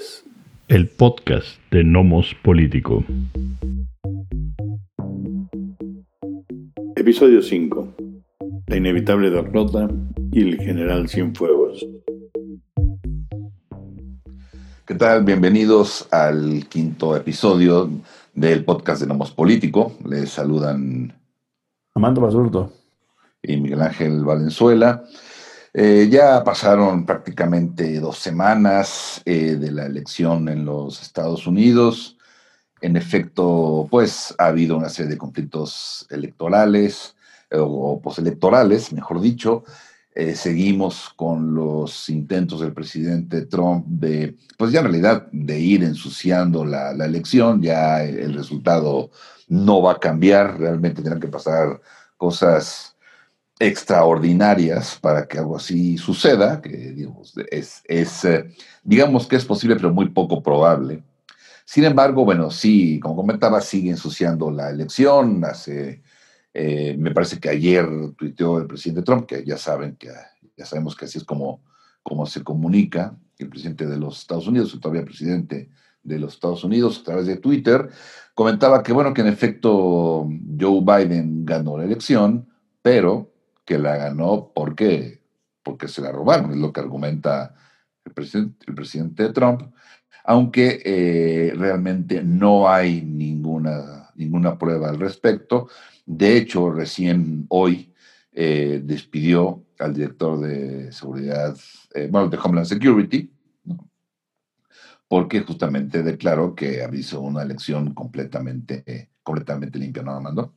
es el podcast de Nomos Político. Episodio 5. La inevitable derrota y el general Cienfuegos. ¿Qué tal? Bienvenidos al quinto episodio del podcast de Nomos Político. Les saludan Amando Basurto y Miguel Ángel Valenzuela. Eh, ya pasaron prácticamente dos semanas eh, de la elección en los Estados Unidos. En efecto, pues ha habido una serie de conflictos electorales eh, o postelectorales, mejor dicho. seguimos con los intentos del presidente Trump de, pues ya en realidad, de ir ensuciando la, la elección. Ya el resultado no va a cambiar, realmente tendrán que pasar cosas extraordinarias para que algo así suceda, que digamos, es, eh, digamos que es posible, pero muy poco probable. Sin embargo, bueno, sí, como comentaba, sigue ensuciando la elección. Hace, eh, me parece que ayer tuiteó el presidente Trump, que ya saben que ya sabemos que así es como, como se comunica el presidente de los Estados Unidos, todavía presidente de los Estados Unidos a través de Twitter, comentaba que bueno, que en efecto Joe Biden ganó la elección, pero que la ganó porque, porque se la robaron, es lo que argumenta el presidente, el presidente Trump, aunque eh, realmente no hay ninguna, ninguna prueba al respecto. De hecho, recién hoy eh, despidió al director de seguridad, eh, bueno, de Homeland Security, porque justamente declaró que hizo una elección completamente, completamente limpia, ¿no, Amando?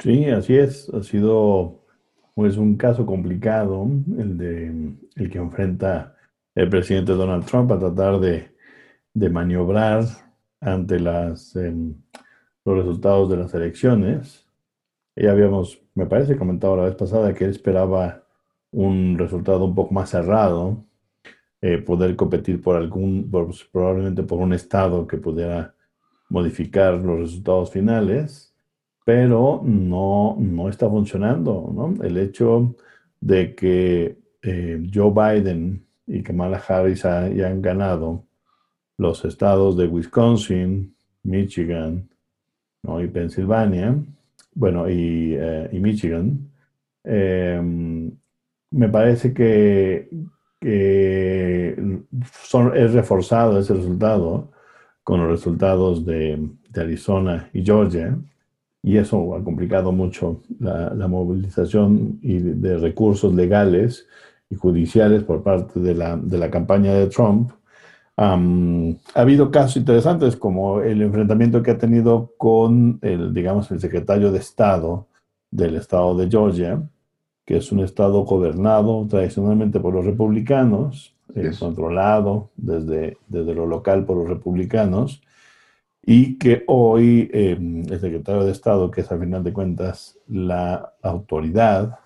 Sí, así es. Ha sido es un caso complicado el, de, el que enfrenta el presidente Donald Trump a tratar de, maniobrar ante las, em, los resultados de las elecciones. Ya habíamos, me parece, comentado la vez pasada que él esperaba un resultado un poco más cerrado, eh, poder competir por algún, probablemente por un estado que pudiera modificar los resultados finales pero no, no está funcionando, ¿no? El hecho de que eh, Joe Biden y Kamala Harris ya han ganado los estados de Wisconsin, Michigan ¿no? y Pensilvania, bueno, y, eh, Michigan, em, me parece que, son, es reforzado ese resultado con los resultados de, de Arizona y Georgia, y eso ha complicado mucho la, movilización y de, recursos legales y judiciales por parte de la, de la campaña de Trump. ha habido casos interesantes como el enfrentamiento que ha tenido con el, digamos, el secretario de Estado del estado de Georgia, que es un estado gobernado tradicionalmente por los republicanos, eh, controlado desde, desde lo local por los republicanos, y que hoy em, el secretario de Estado, que es a final de cuentas la autoridad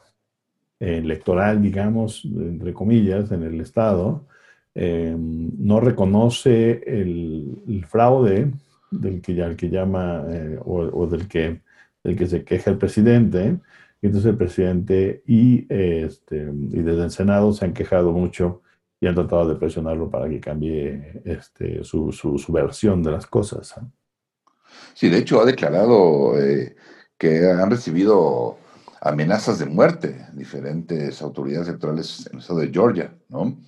electoral, digamos, entre comillas, en el Estado, em, no reconoce el, fraude del que, ya, que llama eh, o, del, que, del que se queja el presidente. Entonces el presidente y, este, y desde el Senado se han quejado mucho y han tratado de presionarlo para que cambie este, su, su, versión de las cosas. Sí, de hecho ha declarado eh, que han recibido amenazas de muerte diferentes autoridades electorales en el estado de Georgia, ¿no?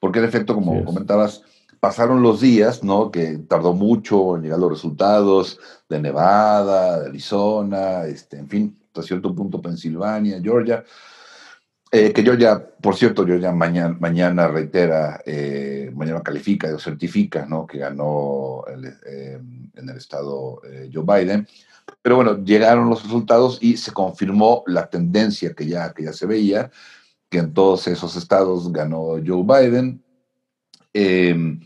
Porque en efecto, como comentabas, pasaron los días, ¿no? Que tardó mucho en llegar los resultados de Nevada, de Arizona, este, en fin, hasta cierto punto Pensilvania, Georgia. Eh, que yo ya, por cierto, yo ya mañana, mañana reitera, eh, mañana califica o certifica, ¿no? Que ganó eh, en el estado Joe Biden. Pero bueno, llegaron los resultados y se confirmó la tendencia que ya, que ya se veía, que en todos esos estados ganó Joe Biden. Em,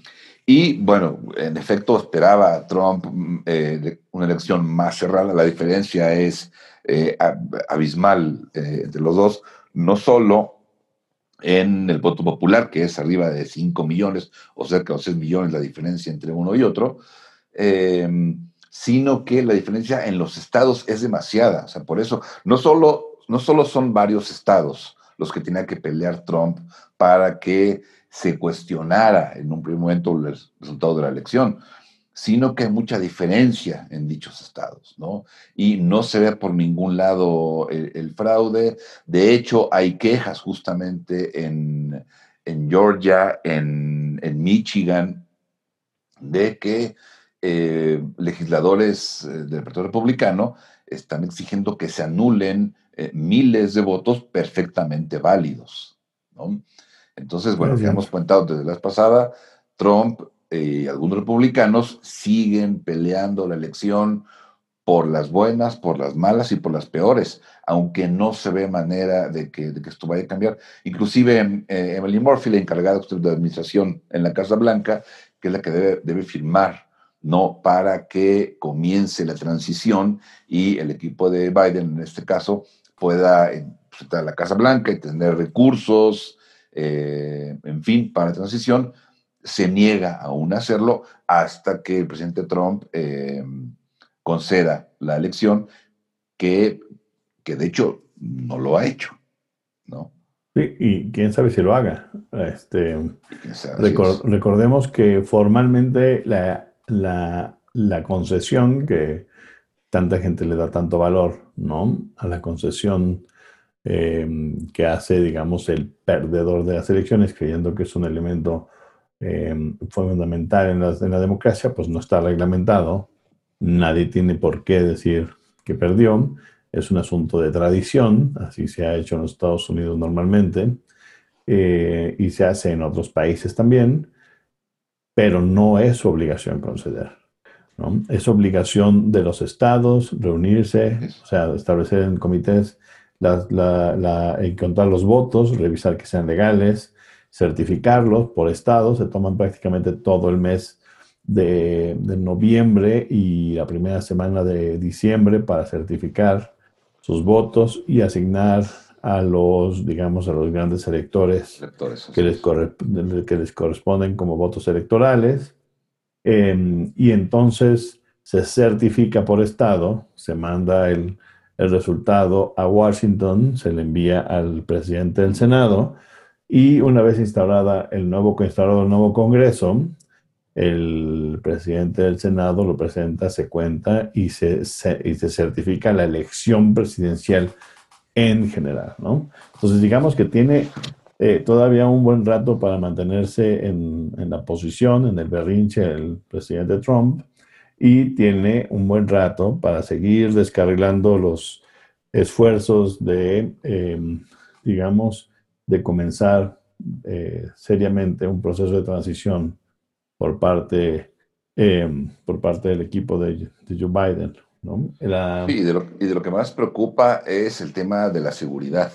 y bueno, en efecto, esperaba Trump una elección más cerrada. La diferencia es abismal entre los dos no solo en el voto popular, que es arriba de 5 millones o cerca de 6 millones la diferencia entre uno y otro, eh, sino que la diferencia en los estados es demasiada. O sea, por eso no solo, no solo son varios estados los que tenía que pelear Trump para que se cuestionara en un primer momento el resultado de la elección, sino que hay mucha diferencia en dichos estados, ¿no? Y no se ve por ningún lado el, fraude. De hecho, hay quejas justamente en, Georgia, en, Michigan, de que eh, legisladores eh, del Partido Republicano están exigiendo que se anulen eh, miles de votos perfectamente válidos, ¿no? Entonces, bueno, ya hemos contado desde la vez pasada, Trump y algunos republicanos siguen peleando la elección por las buenas, por las malas y por las peores, aunque no se ve manera de que, esto vaya a cambiar. Inclusive eh, Emily Murphy, la encargada de administración en la Casa Blanca, que es la que debe, firmar ¿no? para que comience la transición y el equipo de Biden, en este caso, pueda entrar a la Casa Blanca y tener recursos, eh, en fin, para la transición, se niega aún a hacerlo hasta que el presidente Trump eh, conceda la elección, que, que, de hecho no lo ha hecho, ¿no? Sí, y quién sabe si lo haga. Este, recordemos que formalmente la, la, la, concesión que tanta gente le da tanto valor, ¿no? A la concesión Em, que hace, digamos, el perdedor de las elecciones, creyendo que es un elemento em, fundamental en la, en la democracia, pues no está reglamentado. Nadie tiene por qué decir que perdió. Es un asunto de tradición, así se ha hecho en los Estados Unidos normalmente, eh, y se hace en otros países también, pero no es su obligación conceder. ¿no? Es obligación de los estados reunirse, o sea, establecer en comités la, encontrar los votos, revisar que sean legales, certificarlos por estado, se toman prácticamente todo el mes de, noviembre y la primera semana de diciembre para certificar sus votos y asignar a los, digamos, a los grandes electores, que, les que les corresponden como votos electorales. Em, y entonces se certifica por estado, se manda el, el resultado a Washington, se le envía al presidente del Senado y una vez instalada el nuevo, instalado el nuevo Congreso, el presidente del Senado lo presenta, se cuenta y se, certifica la elección presidencial en general, ¿no? Entonces digamos que tiene eh, todavía un buen rato para mantenerse en, en, la posición, en el berrinche del presidente Trump, y tiene un buen rato para seguir descarrilando los esfuerzos de, em, digamos, de comenzar eh, seriamente un proceso de transición por parte, em, por parte del equipo de, Joe Biden. ¿no? Sí, y de, lo, y de lo que más preocupa es el tema de la seguridad,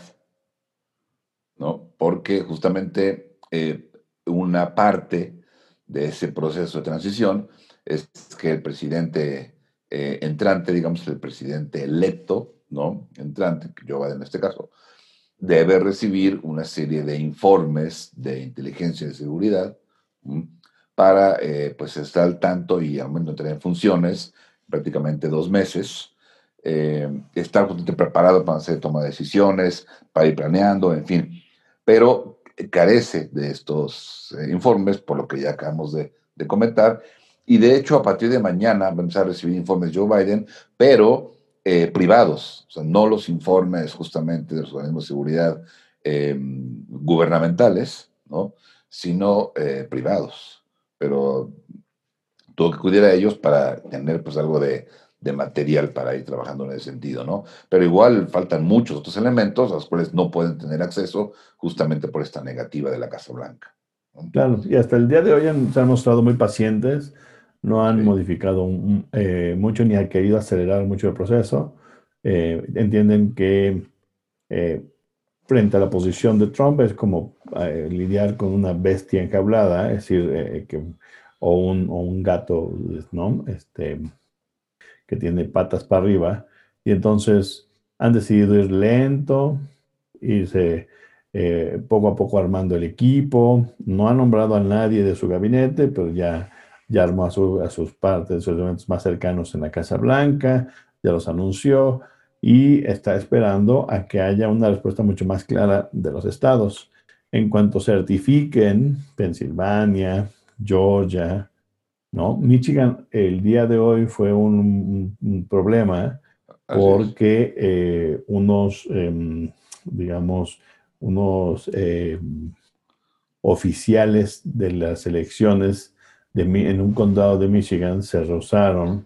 ¿no? Porque justamente eh, una parte de ese proceso de transición es que el presidente eh, entrante, digamos el presidente electo, ¿no? Entrante, Joe en este caso, debe recibir una serie de informes de inteligencia y seguridad para eh, pues estar al tanto y al entrar en funciones prácticamente dos meses, eh, estar preparado para hacer toma de decisiones, para ir planeando, en fin, pero carece de estos informes, por lo que ya acabamos de, de comentar, y de hecho, a partir de mañana vamos a recibir informes de Joe Biden, pero eh, privados, o sea, no los informes justamente de los organismos de seguridad eh, gubernamentales, ¿no? sino eh, privados. Pero tuvo que acudir a ellos para tener pues algo de, de, material para ir trabajando en ese sentido, ¿no? Pero igual faltan muchos otros elementos a los cuales no pueden tener acceso justamente por esta negativa de la Casa Blanca. Claro, y hasta el día de hoy se han mostrado muy pacientes no han modificado eh, mucho ni han querido acelerar mucho el proceso. Eh, entienden que eh, frente a la posición de Trump es como lidiar con una bestia enjaulada, es decir, que, o, un, o, un, gato ¿no? este, que tiene patas para arriba. Y entonces han decidido ir lento, irse poco a poco armando el equipo. No han nombrado a nadie de su gabinete, pero ya ya armó a, sus partes, sus elementos más cercanos en la Casa Blanca, ya los anunció y está esperando a que haya una respuesta mucho más clara de los estados. en cuanto certifiquen Pensilvania, Georgia, ¿no? Michigan el día de hoy fue un, problema porque eh, unos, em, digamos, unos em, oficiales de las elecciones de, en un condado de Michigan se rehusaron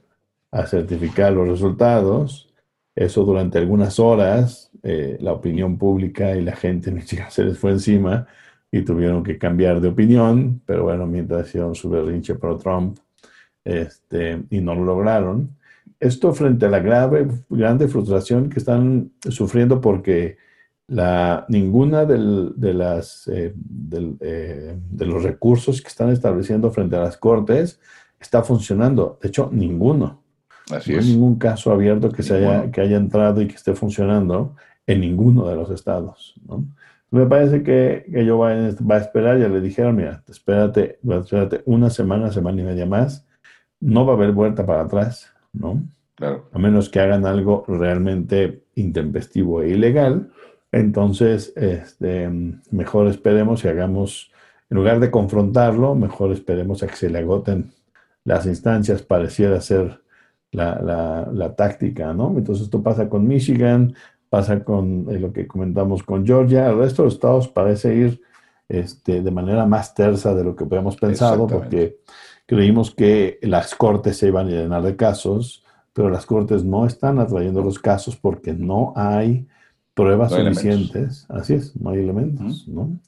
a certificar los resultados. Eso durante algunas horas, eh, la opinión pública y la gente en Michigan se les fue encima y tuvieron que cambiar de opinión, pero bueno, mientras hicieron su berrinche pro Trump este, y no lo lograron. Esto frente a la grave, grande frustración que están sufriendo porque la, ninguna de, las, eh, eh, de los recursos que están estableciendo frente a las cortes está funcionando. De hecho, ninguno. Así no hay ningún caso abierto que, se haya, que haya entrado y que esté funcionando en ninguno de los estados. Me parece que, que Joe Biden va a esperar, ya le dijeron, mira, espérate, espérate una semana, semana y media más, no va a haber vuelta para atrás, ¿no? Claro. A menos que hagan algo realmente intempestivo e ilegal, entonces, este, mejor esperemos y hagamos, en lugar de confrontarlo, mejor esperemos a que se le agoten las instancias, pareciera ser la, la, táctica, ¿no? Entonces, esto pasa con Michigan, pasa con eh, lo que comentamos con Georgia, el resto de los estados parece ir este, de manera más tersa de lo que habíamos pensado, porque creímos que las cortes se iban a llenar de casos, pero las cortes no están atrayendo los casos porque no hay pruebas suficientes. Así es, no hay elementos, ¿no?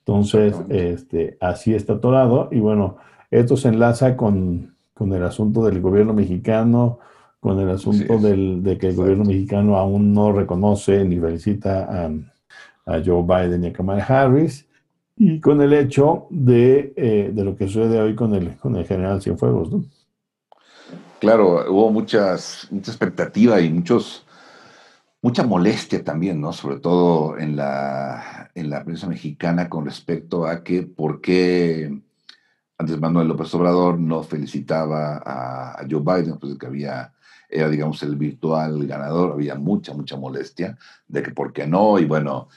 Entonces, este, así está atorado. Y bueno, esto se enlaza con, con el asunto del gobierno mexicano, con el asunto del, de que el gobierno mexicano aún no reconoce ni felicita a, a, Joe Biden y a Kamala Harris, y con el hecho de, eh, de, lo que sucede hoy con el, con el general Cienfuegos, ¿no? Claro, hubo muchas, mucha expectativa y muchos mucha molestia también, ¿no? Sobre todo en la, en la prensa mexicana con respecto a que por qué antes Manuel López Obrador no felicitaba a, Joe Biden, pues que había, era digamos el virtual ganador, había mucha, mucha molestia de que por qué no, y bueno,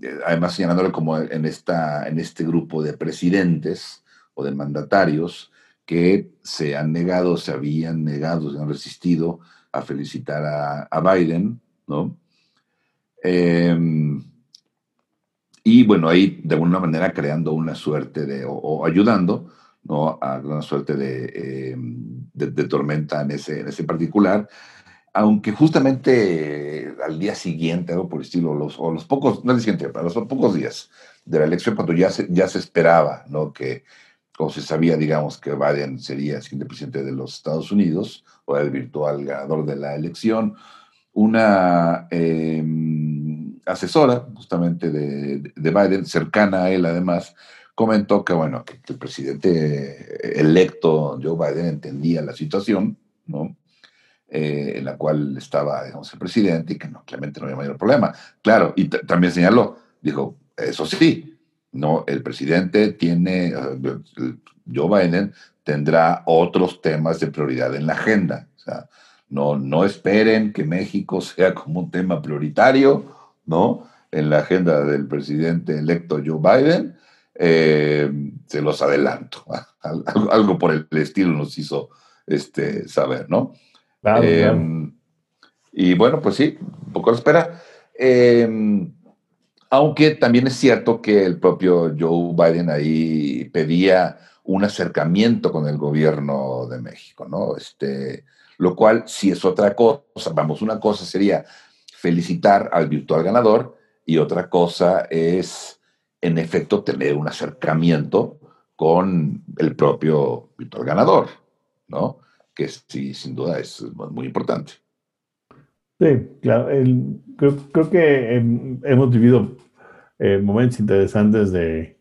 eh, además señalándole como en, esta, en este grupo de presidentes o de mandatarios que se han negado, se habían negado, se han resistido a felicitar a Biden, Em, y bueno, ahí de alguna manera creando una suerte de, o, ayudando, ¿no? A una suerte em, de, de, tormenta en ese, en ese particular, aunque justamente al día siguiente, algo por el estilo, los, o los pocos, no el siguiente, pero los pocos días de la elección, cuando ya se, ya se esperaba, ¿no? Que, o se sabía, digamos, que Biden sería el siguiente presidente de los Estados Unidos, o el virtual ganador de la elección, una em, asesora justamente de, Biden, cercana a él además, comentó que, bueno, el presidente electo Joe Biden entendía la situación, ¿no? Eh, en la cual estaba, digamos, el presidente y que no, claramente no había mayor problema. Claro, y también señaló, dijo, eso sí, no, el presidente tiene, Joe Biden tendrá otros temas de prioridad en la agenda. O sea, no, no esperen que México sea como un tema prioritario, ¿no? En la agenda del presidente electo Joe Biden. Eh, se los adelanto. Algo, por el estilo nos hizo este, saber, ¿no? Em, y bueno, pues sí, un poco la espera. Em, aunque también es cierto que el propio Joe Biden ahí pedía un acercamiento con el gobierno de México, ¿no? Este, lo cual sí es otra cosa. Vamos, una cosa sería felicitar al virtual ganador y otra cosa es, en efecto, tener un acercamiento con el propio virtual ganador, ¿no? Que sí, sin duda es muy importante. Sí, claro. creo, que hemos vivido eh, momentos interesantes de,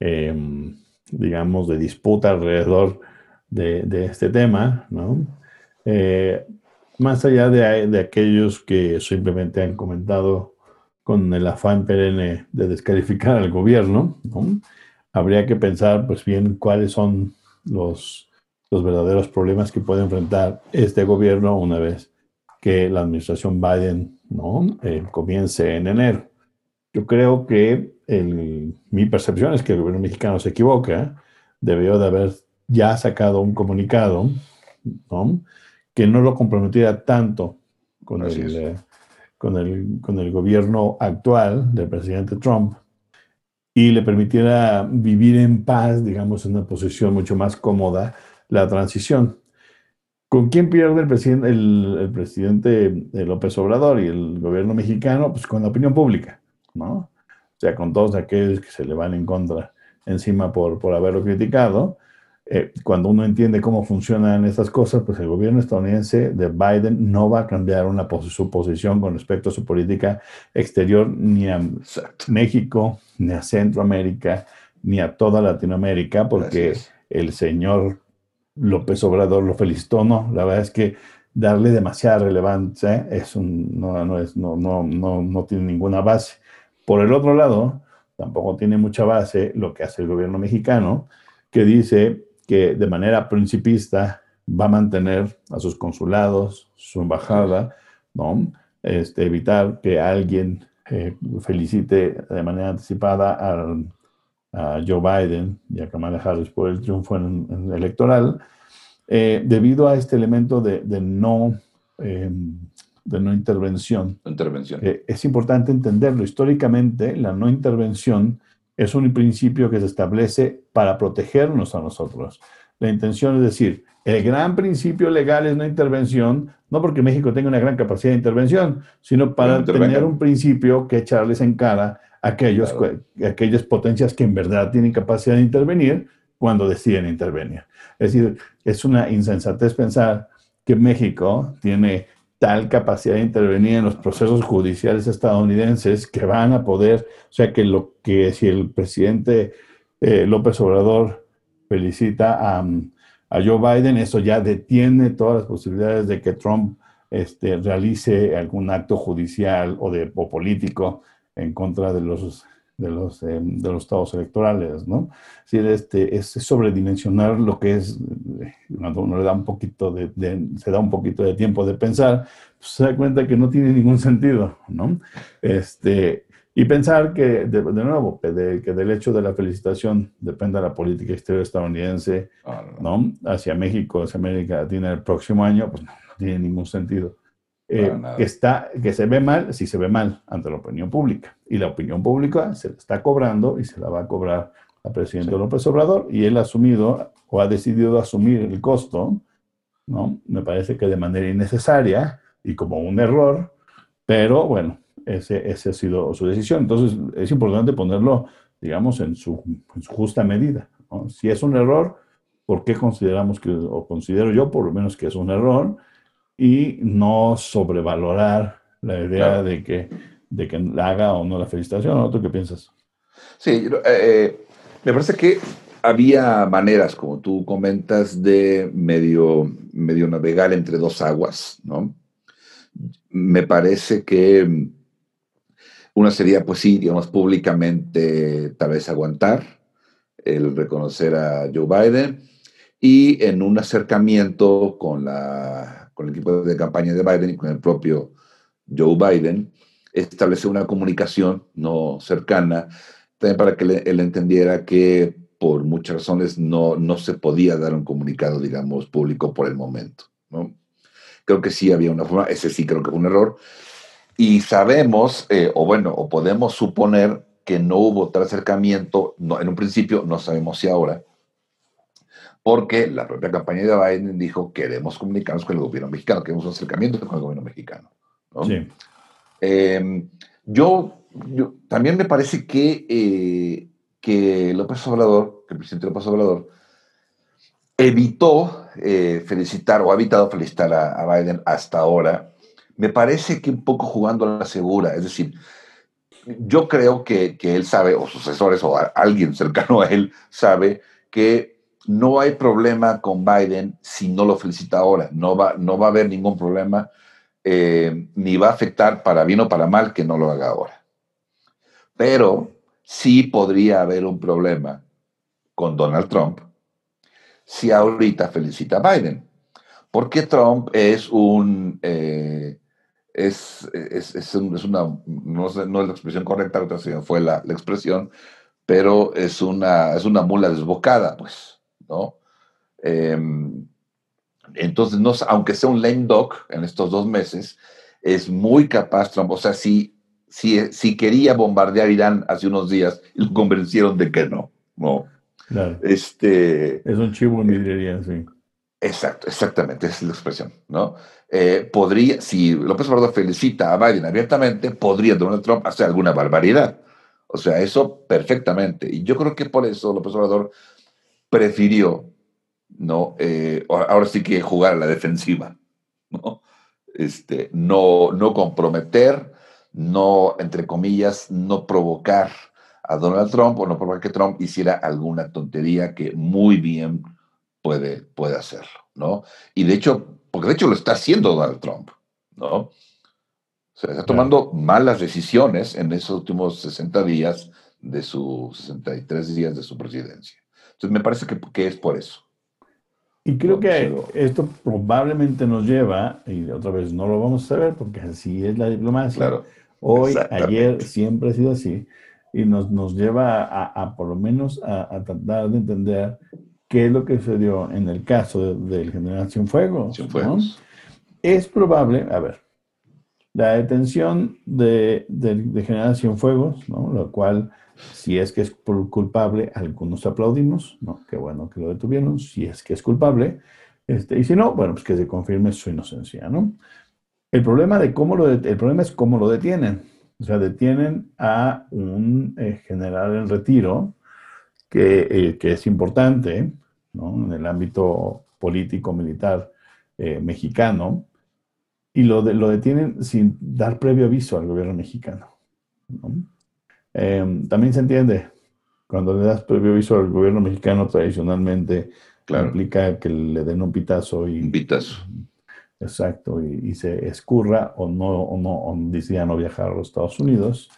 em, digamos, de disputa alrededor de, de, este tema, ¿no? Eh, más allá de, aquellos que simplemente han comentado con el afán perenne de descalificar al gobierno, habría que pensar pues bien cuáles son los, los verdaderos problemas que puede enfrentar este gobierno una vez que la administración Biden ¿no? Eh, comience en enero. yo creo que mi percepción es que el gobierno mexicano se equivoca, debió de haber ya sacado un comunicado que no lo comprometiera tanto con el, eh, con, el, con el gobierno actual del presidente Trump y le permitiera vivir en paz, digamos, en una posición mucho más cómoda, la transición. ¿Con quién pierde el presidente, el, presidente López Obrador y el gobierno mexicano? Pues con la opinión pública, ¿no? O sea, con todos aquellos que se le van en contra encima por, por haberlo criticado. Eh, cuando uno entiende cómo funcionan estas cosas, pues el gobierno estadounidense de Biden no va a cambiar una su posición con respecto a su política exterior ni a México, ni a Centroamérica, ni a toda Latinoamérica, porque el señor López Obrador lo felicitó, no, la verdad es que darle demasiada relevancia es un, no, no, es, no, no, no, no tiene ninguna base. Por el otro lado, tampoco tiene mucha base lo que hace el gobierno mexicano, que dice que de manera principista va a mantener a sus consulados, su embajada, ¿no? Este, evitar que alguien eh, felicite de manera anticipada a, a Joe Biden y a Kamala Harris por el triunfo en, electoral, eh, debido a este elemento de, no, em, de no intervención. intervención. Eh, es importante entenderlo. Históricamente, la no intervención es un principio que se establece para protegernos a nosotros. La intención es decir, el gran principio legal es no intervención, no porque México tenga una gran capacidad de intervención, sino para tener un principio que echarles en cara aquellos, aquellas potencias que en verdad tienen capacidad de intervenir cuando deciden intervenir. Es decir, es una insensatez pensar que México tiene tal capacidad de intervenir en los procesos judiciales estadounidenses que van a poder, o sea, que lo que si el presidente eh, López Obrador felicita a, a, Joe Biden, eso ya detiene todas las posibilidades de que Trump este, realice algún acto judicial o, de, o político en contra de los, de los, eh, de los estados electorales, ¿no? Es decir, este, es sobredimensionar lo que es, cuando uno le da un poquito de, se da un poquito de tiempo de pensar, pues se da cuenta que no tiene ningún sentido, ¿no? Este, y pensar que, de, nuevo, que, del hecho de la felicitación depende la política exterior estadounidense, ah, ¿no? Hacia México, hacia América Latina el próximo año, pues no tiene ningún sentido. Eh, que, está, que se ve mal, sí se ve mal ante la opinión pública. Y la opinión pública se la está cobrando y se la va a cobrar al presidente López Obrador y él ha asumido o ha decidido asumir el costo, ¿no? Me parece que de manera innecesaria y como un error, pero bueno, ese, ese ha sido su decisión. Entonces es importante ponerlo, digamos, en su, en su justa medida. Si es un error, ¿por qué consideramos que, o considero yo por lo menos que es un error? Y no sobrevalorar la idea de, que, de que haga o no la felicitación. ¿Tú qué piensas? Sí, eh, eh, me parece que había maneras, como tú comentas, de medio, medio navegar entre dos aguas, ¿no? Me parece que una sería, pues sí, digamos, públicamente tal vez aguantar el reconocer a Joe Biden y en un acercamiento con la con el equipo de campaña de Biden y con el propio Joe Biden, establecer una comunicación no cercana, también para que él entendiera que por muchas razones no, no se podía dar un comunicado, digamos, público por el momento. Creo que sí había una forma, ese sí creo que fue un error. Y sabemos, eh, o bueno, o podemos suponer que no hubo tal acercamiento, no, en un principio, no sabemos si ahora, porque la propia campaña de Biden dijo queremos comunicarnos con el gobierno mexicano, queremos un acercamiento con el gobierno mexicano. Em, yo, también me parece que, eh, que López Obrador, que el presidente López Obrador, evitó eh, felicitar o ha evitado felicitar a, Biden hasta ahora, me parece que un poco jugando a la segura, es decir, yo creo que, que él sabe, o sucesores, o alguien cercano a él sabe que no hay problema con Biden si no lo felicita ahora. No va, no va a haber ningún problema, eh, ni va a afectar para bien o para mal que no lo haga ahora. Pero sí podría haber un problema con Donald Trump si ahorita felicita a Biden. Porque Trump es un, eh, es, es, una, no, es la expresión correcta, fue la, la, expresión, pero es una, es una mula desbocada, pues, ¿no? Em, entonces, no, aunque sea un lame dog en estos dos meses, es muy capaz Trump. O sea, si, si, si quería bombardear Irán hace unos días, lo convencieron de que no. No. Este, es un chivo en vidriería, sí. Exacto, exactamente, esa es la expresión, ¿no? Eh, podría, si López Obrador felicita a Biden abiertamente, podría Donald Trump hacer alguna barbaridad. O sea, eso perfectamente. Y yo creo que por eso López Obrador prefirió, ¿no? Eh, ahora sí que jugar a la defensiva, ¿no? Este, no, no comprometer, no, entre comillas, no provocar a Donald Trump o no provocar que Trump hiciera alguna tontería que muy bien puede, puede hacerlo, ¿no? Y de hecho, porque de hecho lo está haciendo Donald Trump, ¿no? O sea, está tomando malas decisiones en esos últimos 60 días de sus 63 días de su presidencia. Entonces me parece que, que es por eso. Y creo que esto probablemente nos lleva, y otra vez no lo vamos a saber porque así es la diplomacia. Claro, Hoy, ayer, siempre ha sido así. Y nos, nos lleva a, por lo menos a, tratar de entender qué es lo que sucedió en el caso del general Cienfuegos. Cienfuegos. Es probable, a ver, la detención de, de, general Cienfuegos, ¿no? lo cual si es que es culpable, algunos aplaudimos, ¿no? Qué bueno que lo detuvieron, si es que es culpable. Este, y si no, bueno, pues que se confirme su inocencia, ¿no? El problema, de cómo lo el problema es cómo lo detienen. O sea, detienen a un eh, general en retiro que, eh, que, es importante ¿no? en el ámbito político-militar eh, mexicano y lo, de, lo detienen sin dar previo aviso al gobierno mexicano. ¿no? Em, también se entiende, cuando le das previo aviso al gobierno mexicano tradicionalmente, implica que le den un pitazo y... Un pitazo. Exacto, y, se escurra o no, o no o decida no viajar a los Estados Unidos.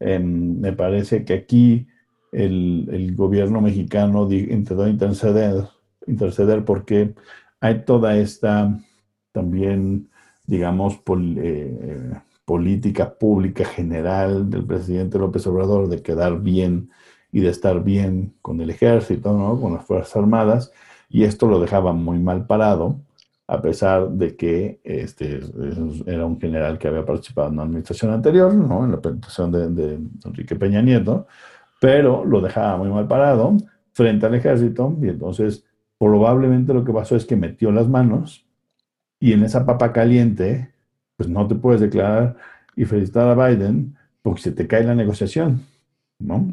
Em, me parece que aquí el, el gobierno mexicano intentó interceder, interceder porque hay toda esta también, digamos, eh, política pública general del presidente López Obrador de quedar bien y de estar bien con el ejército, ¿no? con las Fuerzas Armadas, y esto lo dejaba muy mal parado, a pesar de que este, era un general que había participado en la administración anterior, ¿no? en la presentación de, de Enrique Peña Nieto, pero lo dejaba muy mal parado frente al ejército, y entonces probablemente lo que pasó es que metió las manos y en esa papa caliente pues no te puedes declarar y felicitar a Biden porque se te cae la negociación, ¿no?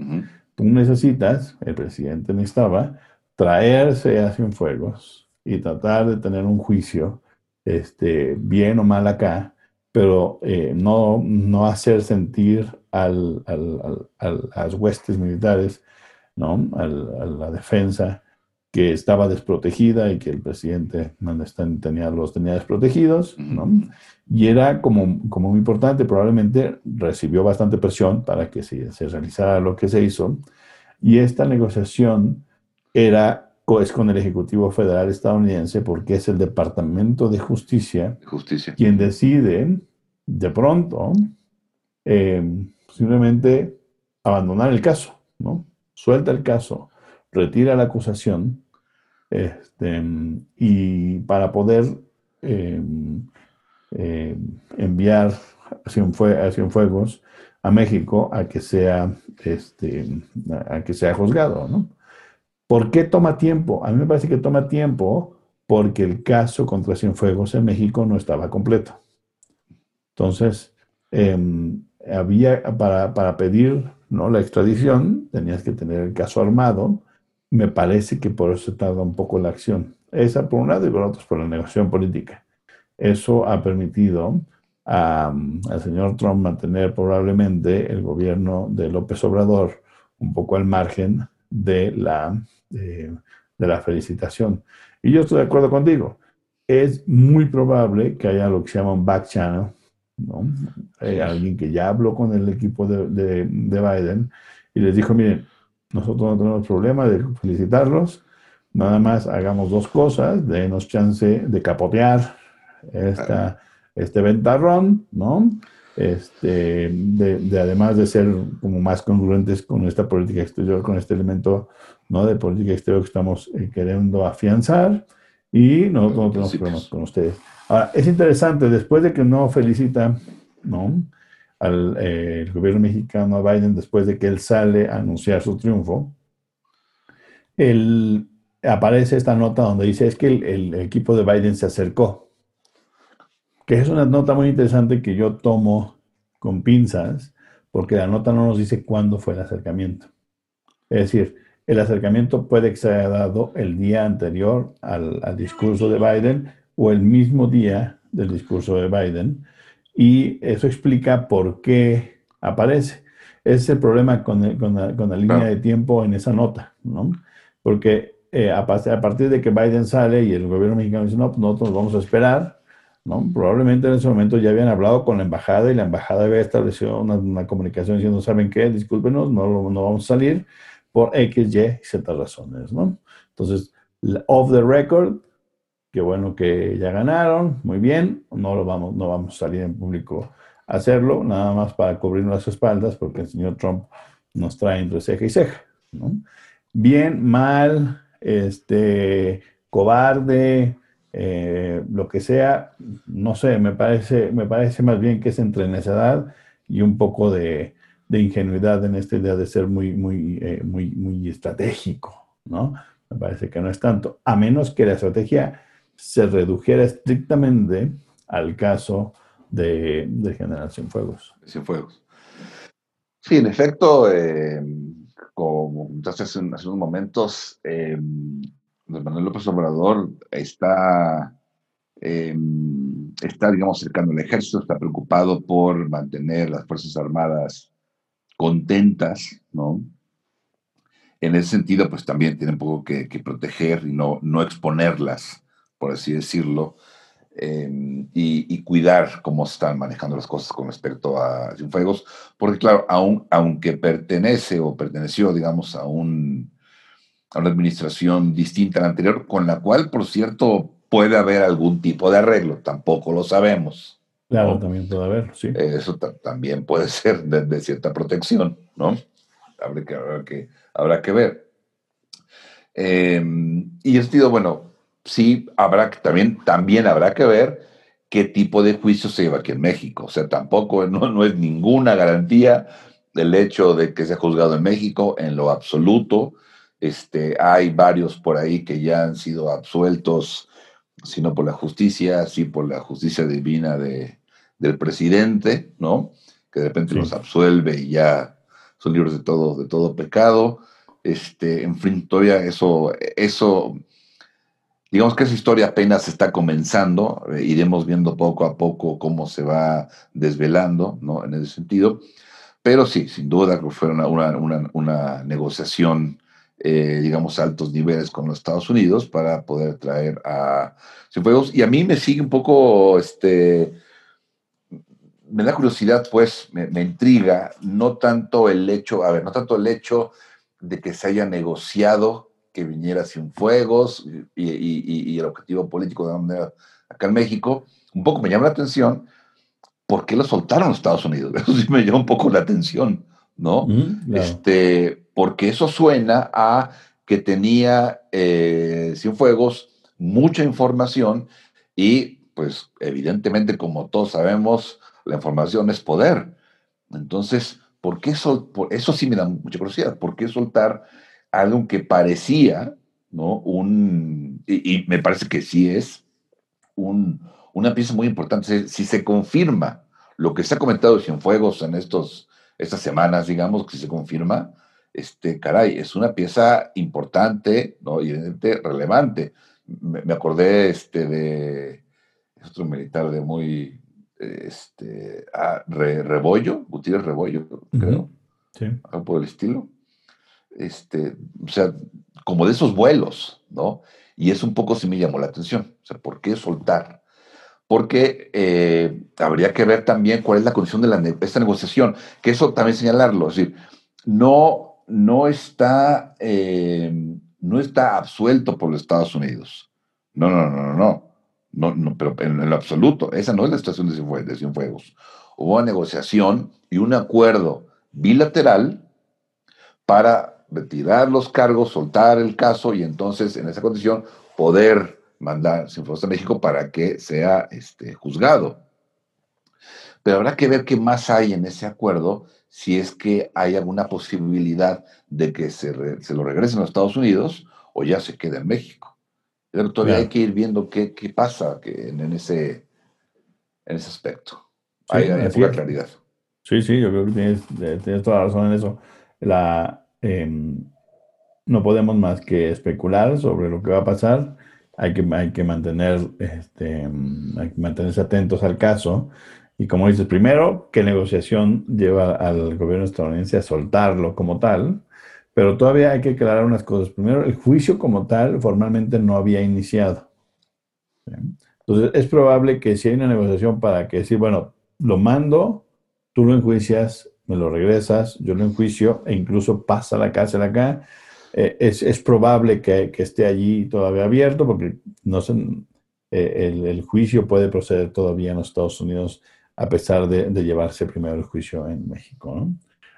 Tú necesitas, el presidente necesitaba, traerse a Cienfuegos y tratar de tener un juicio, este, bien o mal acá, pero eh, no, no hacer sentir al, al, al, a las huestes militares, ¿no? a la defensa, que estaba desprotegida y que el presidente tenía, los tenía desprotegidos, ¿no? Y era como, como muy importante, probablemente recibió bastante presión para que se, se realizara lo que se hizo. Y esta negociación era es con el Ejecutivo Federal estadounidense porque es el Departamento de Justicia, Justicia. quien decide de pronto eh, simplemente abandonar el caso, ¿no? Suelta el caso, retira la acusación este, y para poder em, em, enviar a Cienfuegos a México a que sea, este, a que sea juzgado, ¿no? ¿Por qué toma tiempo? A mí me parece que toma tiempo porque el caso contra Cienfuegos en México no estaba completo. Entonces, em, había, para, para, pedir ¿no? la extradición, tenías que tener el caso armado, me parece que por eso tarda un poco la acción. Esa por un lado y por otro por la negociación política. Eso ha permitido al señor Trump mantener probablemente el gobierno de López Obrador un poco al margen de la, de, la felicitación. Y yo estoy de acuerdo contigo. Es muy probable que haya lo que se llama un back channel, ¿no? Hay alguien que ya habló con el equipo de, de, de Biden y les dijo, miren, nosotros no tenemos problema de felicitarlos. Nada más hagamos dos cosas, denos chance de capotear esta, este ventarrón, ¿no? Este, de, además de ser como más congruentes con esta política exterior, con este elemento ¿no? de política exterior que estamos eh, queriendo afianzar y nosotros no tenemos problemas con ustedes. Ahora, es interesante, después de que no felicita ¿no? Al eh, gobierno mexicano a Biden, después de que él sale a anunciar su triunfo, el, aparece esta nota donde dice es que el equipo de Biden se acercó que es una nota muy interesante que yo tomo con pinzas, porque la nota no nos dice cuándo fue el acercamiento. Es decir, el acercamiento puede que se haya dado el día anterior al, discurso de Biden o el mismo día del discurso de Biden, y eso explica por qué aparece. Ese es el problema con, la, línea de tiempo en esa nota, ¿no? Porque eh, a, partir de que Biden sale y el gobierno mexicano dice, no, pues nosotros vamos a esperar, ¿no? Probablemente en ese momento ya habían hablado con la embajada y la embajada había establecido una, comunicación diciendo, ¿saben qué? Discúlpenos, no, no vamos a salir por X, Y y Z razones, ¿no? Entonces, off the record, qué bueno que ya ganaron, muy bien, no, lo vamos, no vamos a salir en público a hacerlo, nada más para cubrir las espaldas, porque el señor Trump nos trae entre ceja y ceja, ¿no? Bien, mal, este, cobarde, eh, lo que sea, no sé, me parece, me parece más bien que es entre necedad y un poco de, ingenuidad en esta idea de ser muy, muy, eh, muy, muy estratégico, ¿no? Me parece que no es tanto, a menos que la estrategia se redujera estrictamente al caso de, de General Cienfuegos. Sí, en efecto, eh, como entonces en unos momentos, Manuel López Obrador está, em, está, digamos, cercano al ejército, está preocupado por mantener las Fuerzas Armadas contentas, ¿no? En ese sentido, pues también tiene un poco que, proteger y no, no exponerlas, por así decirlo, em, y, cuidar cómo están manejando las cosas con respecto a Cienfuegos, porque claro, aun, aunque pertenece o perteneció, digamos, a un a una administración distinta a la anterior, con la cual, por cierto, puede haber algún tipo de arreglo, tampoco lo sabemos. Claro, también puede haber, sí. Eso también puede ser de, cierta protección, ¿no? Habrá que, habrá que, habrá que ver. Em, y sentido, bueno, sí, habrá que, también, también habrá que ver qué tipo de juicio se lleva aquí en México. O sea, tampoco no, no es ninguna garantía el hecho de que se ha juzgado en México en lo absoluto. Este, hay varios por ahí que ya han sido absueltos, si no por la justicia, sí por la justicia divina de, del presidente, ¿no? Que de repente los absuelve y ya son libres de todo, de todo pecado. Este, en fin, todavía eso, eso, digamos que esa historia apenas está comenzando, eh, iremos viendo poco a poco cómo se va desvelando, ¿no? En ese sentido. Pero sí, sin duda que fue una, una, una negociación eh, digamos, altos niveles con los Estados Unidos para poder traer a Cienfuegos. Y a mí me sigue un poco, este, me da curiosidad, pues, me, intriga, no tanto el hecho, a ver, no tanto el hecho de que se haya negociado que viniera Cienfuegos y, y, y el objetivo político de manera acá en México, un poco me llama la atención, ¿por qué lo soltaron los Estados Unidos? Eso sí me llama un poco la atención, ¿no? Este, porque eso suena a que tenía eh, Cienfuegos mucha información y pues evidentemente como todos sabemos la información es poder. Entonces, ¿por qué sol por eso sí me da mucha curiosidad? ¿Por qué soltar algo que parecía, ¿no? Un, y, me parece que sí es un, una pieza muy importante. Si, se confirma lo que se ha comentado de Cienfuegos en estos, estas semanas, digamos, que se confirma, este, caray, es una pieza importante, ¿no? Y relevante. Me, acordé este, de otro militar de muy, este, ah, Rebollo, Gutiérrez Rebollo, creo, sí. por el estilo. Este, o sea, como de esos vuelos, ¿no? Y es un poco si me llamó la atención. O sea, ¿por qué soltar? Porque eh, habría que ver también cuál es la condición de esta negociación, que eso también señalarlo, es decir, no no está, eh, no está absuelto por los Estados Unidos. No, no, no, no, no. No, pero en, lo absoluto, esa no es la situación de Cienfuegos. Hubo una negociación y un acuerdo bilateral para retirar los cargos, soltar el caso y entonces en esa condición poder mandar Cienfuegos a México para que sea este, juzgado. Pero habrá que ver qué más hay en ese acuerdo si es que hay alguna posibilidad de que se, lo regresen a los Estados Unidos o ya se quede en México. Pero todavía hay que ir viendo qué, qué pasa en, ese, en ese aspecto. hay, poca claridad. Sí, sí, yo creo que tienes, tienes toda la razón en eso. La, em, no podemos más que especular sobre lo que va a pasar. Hay que, hay que, mantener, este, que mantenerse atentos al caso. Y como dices, primero, ¿qué negociación lleva al gobierno estadounidense a soltarlo como tal? Pero todavía hay que aclarar unas cosas. Primero, el juicio como tal formalmente no había iniciado. Entonces, es probable que si hay una negociación para que decir, bueno, lo mando, tú lo enjuicias, me lo regresas, yo lo enjuicio e incluso pasa a la cárcel acá, eh, es, probable que, esté allí todavía abierto porque no eh, el, juicio puede proceder todavía en los Estados Unidos a pesar de, llevarse primero el juicio en México.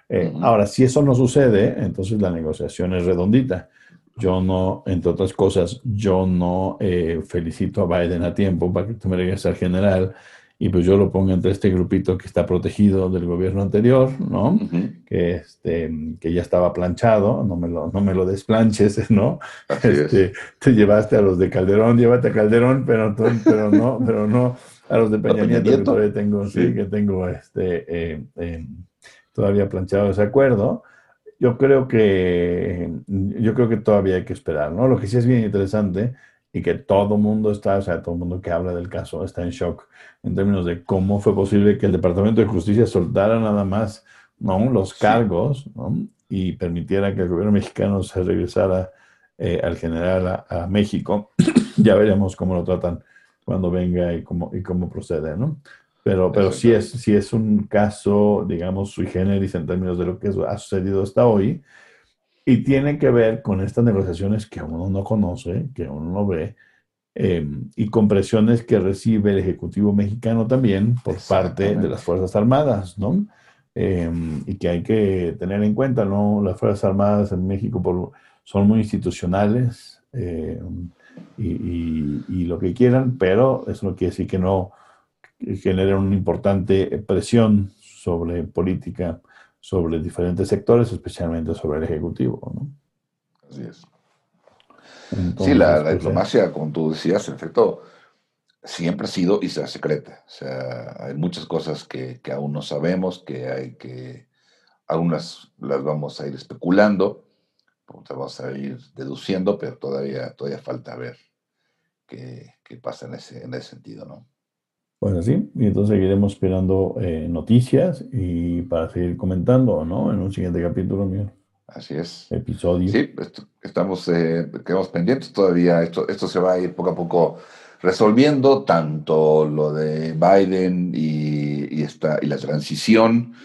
Eh, ahora, si eso no sucede, entonces la negociación es redondita. Yo no, entre otras cosas, yo no eh, felicito a Biden a tiempo para que tú me regreses al general y pues yo lo pongo entre este grupito que está protegido del gobierno anterior, ¿no? que, este, que ya estaba planchado, no me lo, no me lo desplanches, ¿no? Este, te llevaste a los de Calderón, llévate a Calderón, pero, pero no, pero no a los de Peña, Nieto, que todavía tengo, sí. que tengo este, eh, eh, todavía planchado ese acuerdo. Yo creo que yo creo que todavía hay que esperar, ¿no? Lo que sí es bien interesante y que todo el mundo está, o sea, todo el mundo que habla del caso está en shock en términos de cómo fue posible que el Departamento de Justicia soltara nada más ¿no? los cargos ¿no? y permitiera que el gobierno mexicano se regresara eh, al general a México. ya veremos cómo lo tratan cuando venga y cómo, y cómo procede, ¿no? Pero, pero sí, es, sí es un caso, digamos, sui generis en términos de lo que ha sucedido hasta hoy, y tiene que ver con estas negociaciones que uno no conoce, que uno no ve, em, y con presiones que recibe el Ejecutivo mexicano también por parte de las Fuerzas Armadas, ¿no? Em, y que hay que tener en cuenta, ¿no? Las Fuerzas Armadas en México por, son muy institucionales, eh, y, lo que quieran, pero eso no quiere decir que no genere una importante presión sobre política, sobre diferentes sectores, especialmente sobre el Ejecutivo. ¿no? Así es. sí, la, pues, diplomacia, como tú decías, en efecto, siempre ha sido y será secreta. O sea, hay muchas cosas que, que aún no sabemos, que hay que, algunas las vamos a ir especulando, vamos a ir deduciendo, pero todavía, todavía falta ver qué, qué pasa en ese, en ese sentido, ¿no? Bueno, sí, y entonces seguiremos esperando eh, noticias y para seguir comentando, ¿no? En un siguiente capítulo, mío. Así es. Episodio. Sí, estamos, eh, quedamos pendientes todavía. Esto, esto se va a ir poco a poco resolviendo, tanto lo de Biden y, y, esta, y la transición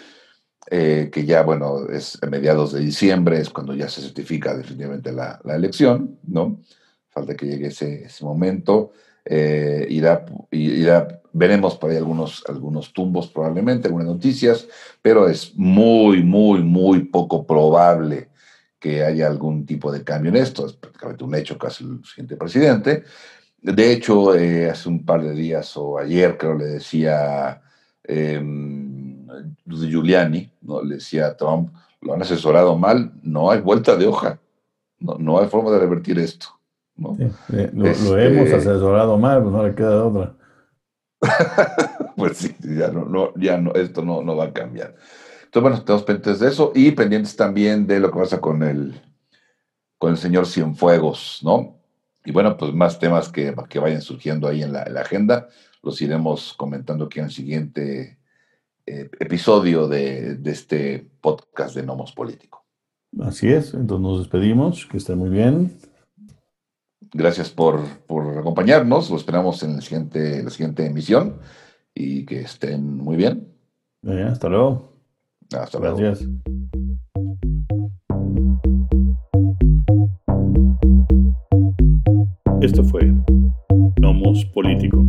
eh, que ya, bueno, es a mediados de diciembre, es cuando ya se certifica definitivamente la, la elección, ¿no? Falta que llegue ese, ese momento. Eh, irá, irá, veremos por ahí algunos, algunos tumbos probablemente, algunas noticias, pero es muy, muy, muy poco probable que haya algún tipo de cambio en esto. Es prácticamente un hecho casi el siguiente presidente. De hecho, eh, hace un par de días o ayer creo le decía... De Giuliani, ¿no? le decía a Trump, lo han asesorado mal, no hay vuelta de hoja, no, no hay forma de revertir esto. ¿No? Lo, este hemos asesorado mal, pues no le queda otra. pues sí, ya no, no, ya no, esto no, no va a cambiar. Entonces, bueno, estamos pendientes de eso y pendientes también de lo que pasa con el, con el señor Cienfuegos, ¿no? Y bueno, pues más temas que, que vayan surgiendo ahí en la, en la agenda, los iremos comentando aquí en el siguiente eh, episodio de, este podcast de Nomos Político. Así es, entonces nos despedimos, que estén muy bien gracias por, por, acompañarnos. Lo esperamos en el siguiente, la siguiente emisión y que estén muy bien. Muy bien hasta luego. Hasta luego. Gracias. Esto fue Nomos Político.